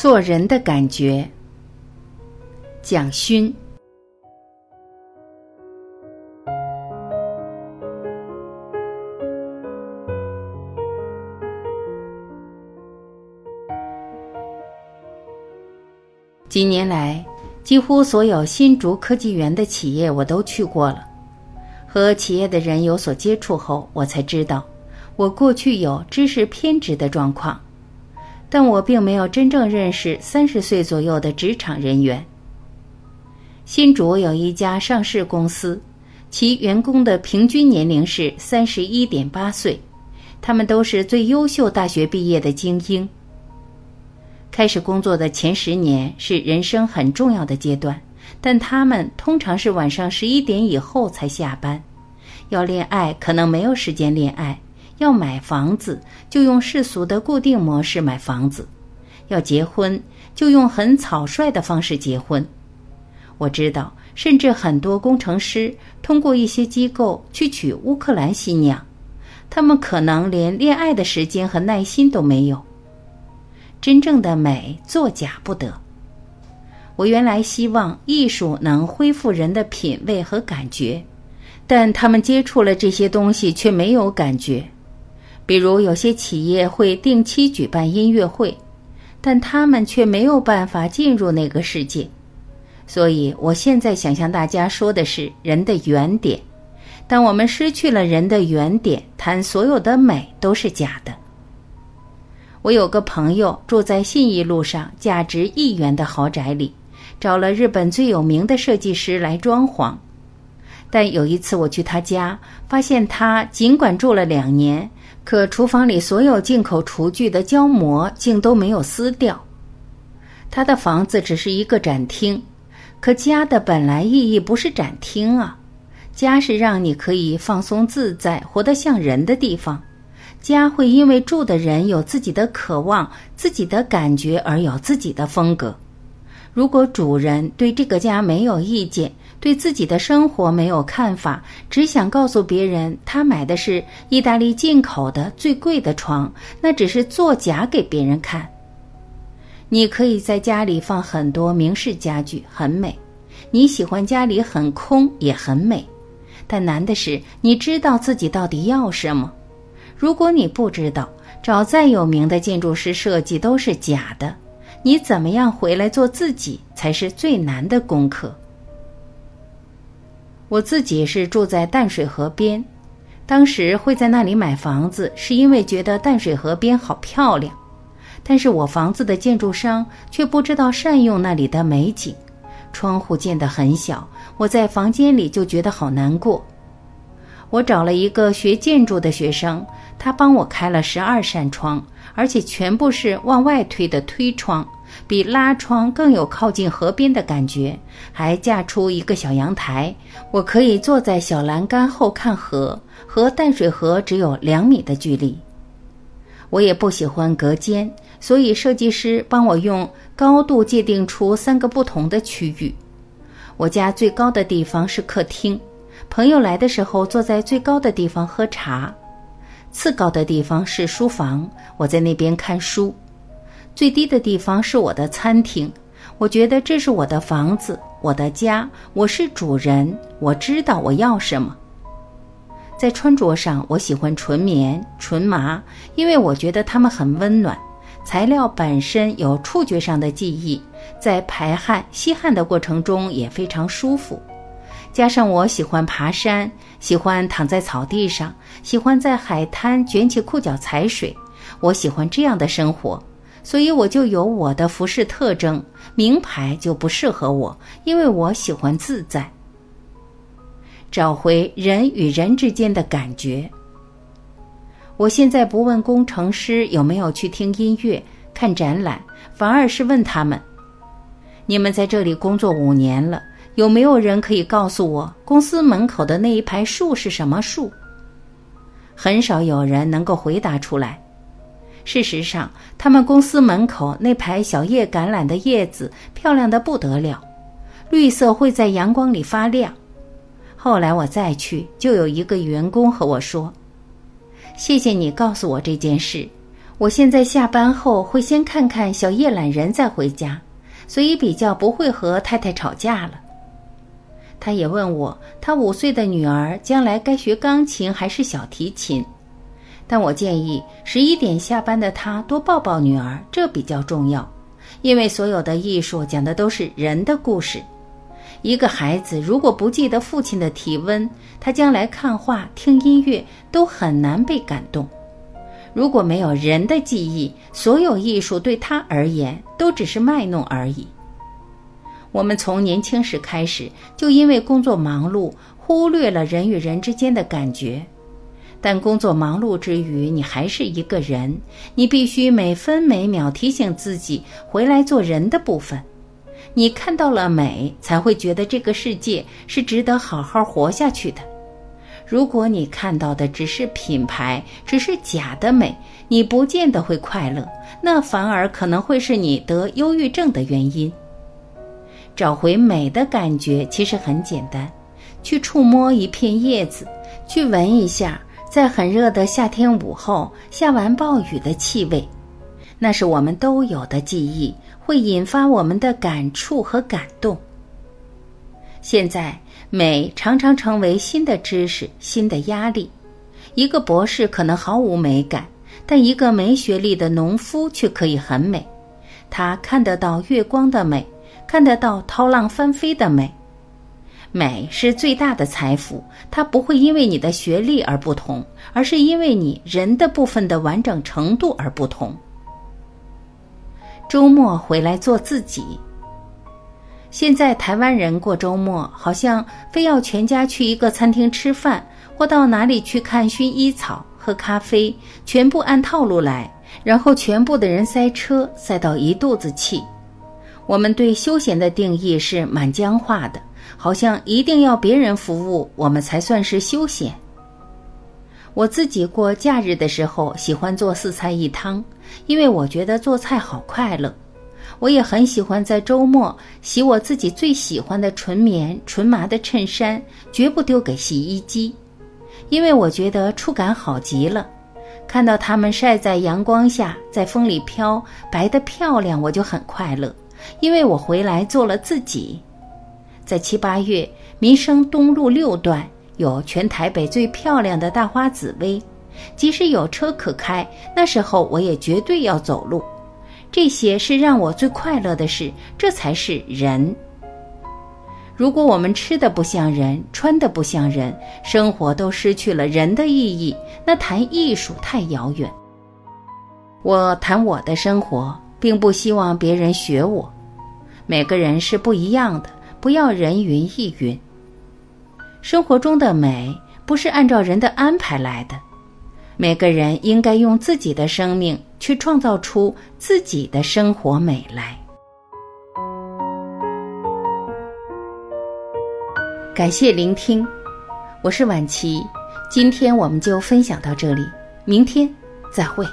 做人的感觉。蒋勋。几年来，几乎所有新竹科技园的企业我都去过了。和企业的人有所接触后，我才知道，我过去有知识偏执的状况，但我并没有真正认识三十岁左右的职场人员。新竹有一家上市公司，其员工的平均年龄是三十一点八岁，他们都是最优秀大学毕业的精英。开始工作的前十年是人生很重要的阶段，但他们通常是晚上十一点以后才下班。要恋爱可能没有时间恋爱，要买房子就用世俗的固定模式买房子，要结婚就用很草率的方式结婚。我知道，甚至很多工程师通过一些机构去娶乌克兰新娘，他们可能连恋爱的时间和耐心都没有。真正的美作假不得。我原来希望艺术能恢复人的品味和感觉，但他们接触了这些东西却没有感觉。比如有些企业会定期举办音乐会，但他们却没有办法进入那个世界。所以我现在想向大家说的是人的原点。当我们失去了人的原点，谈所有的美都是假的。我有个朋友住在信义路上价值亿元的豪宅里，找了日本最有名的设计师来装潢。但有一次我去他家，发现他尽管住了两年，可厨房里所有进口厨具的胶膜竟都没有撕掉。他的房子只是一个展厅，可家的本来意义不是展厅啊，家是让你可以放松自在、活得像人的地方。家会因为住的人有自己的渴望、自己的感觉而有自己的风格。如果主人对这个家没有意见，对自己的生活没有看法，只想告诉别人他买的是意大利进口的最贵的床，那只是作假给别人看。你可以在家里放很多名式家具，很美；你喜欢家里很空，也很美。但难的是，你知道自己到底要什么。如果你不知道，找再有名的建筑师设计都是假的，你怎么样回来做自己才是最难的功课。我自己是住在淡水河边，当时会在那里买房子，是因为觉得淡水河边好漂亮。但是我房子的建筑商却不知道善用那里的美景，窗户建得很小，我在房间里就觉得好难过。我找了一个学建筑的学生。他帮我开了十二扇窗，而且全部是往外推的推窗，比拉窗更有靠近河边的感觉。还架出一个小阳台，我可以坐在小栏杆后看河，和淡水河只有两米的距离。我也不喜欢隔间，所以设计师帮我用高度界定出三个不同的区域。我家最高的地方是客厅，朋友来的时候坐在最高的地方喝茶。次高的地方是书房，我在那边看书；最低的地方是我的餐厅。我觉得这是我的房子，我的家，我是主人，我知道我要什么。在穿着上，我喜欢纯棉、纯麻，因为我觉得它们很温暖。材料本身有触觉上的记忆，在排汗、吸汗的过程中也非常舒服。加上我喜欢爬山，喜欢躺在草地上，喜欢在海滩卷起裤脚踩水。我喜欢这样的生活，所以我就有我的服饰特征。名牌就不适合我，因为我喜欢自在。找回人与人之间的感觉。我现在不问工程师有没有去听音乐、看展览，反而是问他们：你们在这里工作五年了。有没有人可以告诉我，公司门口的那一排树是什么树？很少有人能够回答出来。事实上，他们公司门口那排小叶橄榄的叶子漂亮的不得了，绿色会在阳光里发亮。后来我再去，就有一个员工和我说：“谢谢你告诉我这件事，我现在下班后会先看看小叶懒人再回家，所以比较不会和太太吵架了。他也问我，他五岁的女儿将来该学钢琴还是小提琴？但我建议十一点下班的他多抱抱女儿，这比较重要，因为所有的艺术讲的都是人的故事。一个孩子如果不记得父亲的体温，他将来看画、听音乐都很难被感动。如果没有人的记忆，所有艺术对他而言都只是卖弄而已。我们从年轻时开始，就因为工作忙碌，忽略了人与人之间的感觉。但工作忙碌之余，你还是一个人，你必须每分每秒提醒自己回来做人的部分。你看到了美，才会觉得这个世界是值得好好活下去的。如果你看到的只是品牌，只是假的美，你不见得会快乐，那反而可能会是你得忧郁症的原因。找回美的感觉其实很简单，去触摸一片叶子，去闻一下在很热的夏天午后下完暴雨的气味，那是我们都有的记忆，会引发我们的感触和感动。现在。美常常成为新的知识、新的压力。一个博士可能毫无美感，但一个没学历的农夫却可以很美。他看得到月光的美，看得到涛浪翻飞的美。美是最大的财富，它不会因为你的学历而不同，而是因为你人的部分的完整程度而不同。周末回来做自己。现在台湾人过周末，好像非要全家去一个餐厅吃饭，或到哪里去看薰衣草、喝咖啡，全部按套路来，然后全部的人塞车，塞到一肚子气。我们对休闲的定义是蛮僵化的，好像一定要别人服务我们才算是休闲。我自己过假日的时候，喜欢做四菜一汤，因为我觉得做菜好快乐。我也很喜欢在周末洗我自己最喜欢的纯棉纯麻的衬衫，绝不丢给洗衣机，因为我觉得触感好极了。看到它们晒在阳光下，在风里飘，白得漂亮，我就很快乐，因为我回来做了自己。在七八月，民生东路六段有全台北最漂亮的大花紫薇，即使有车可开，那时候我也绝对要走路。这些是让我最快乐的事，这才是人。如果我们吃的不像人，穿的不像人，生活都失去了人的意义，那谈艺术太遥远。我谈我的生活，并不希望别人学我。每个人是不一样的，不要人云亦云。生活中的美不是按照人的安排来的。每个人应该用自己的生命去创造出自己的生活美来。感谢聆听，我是婉琪，今天我们就分享到这里，明天再会。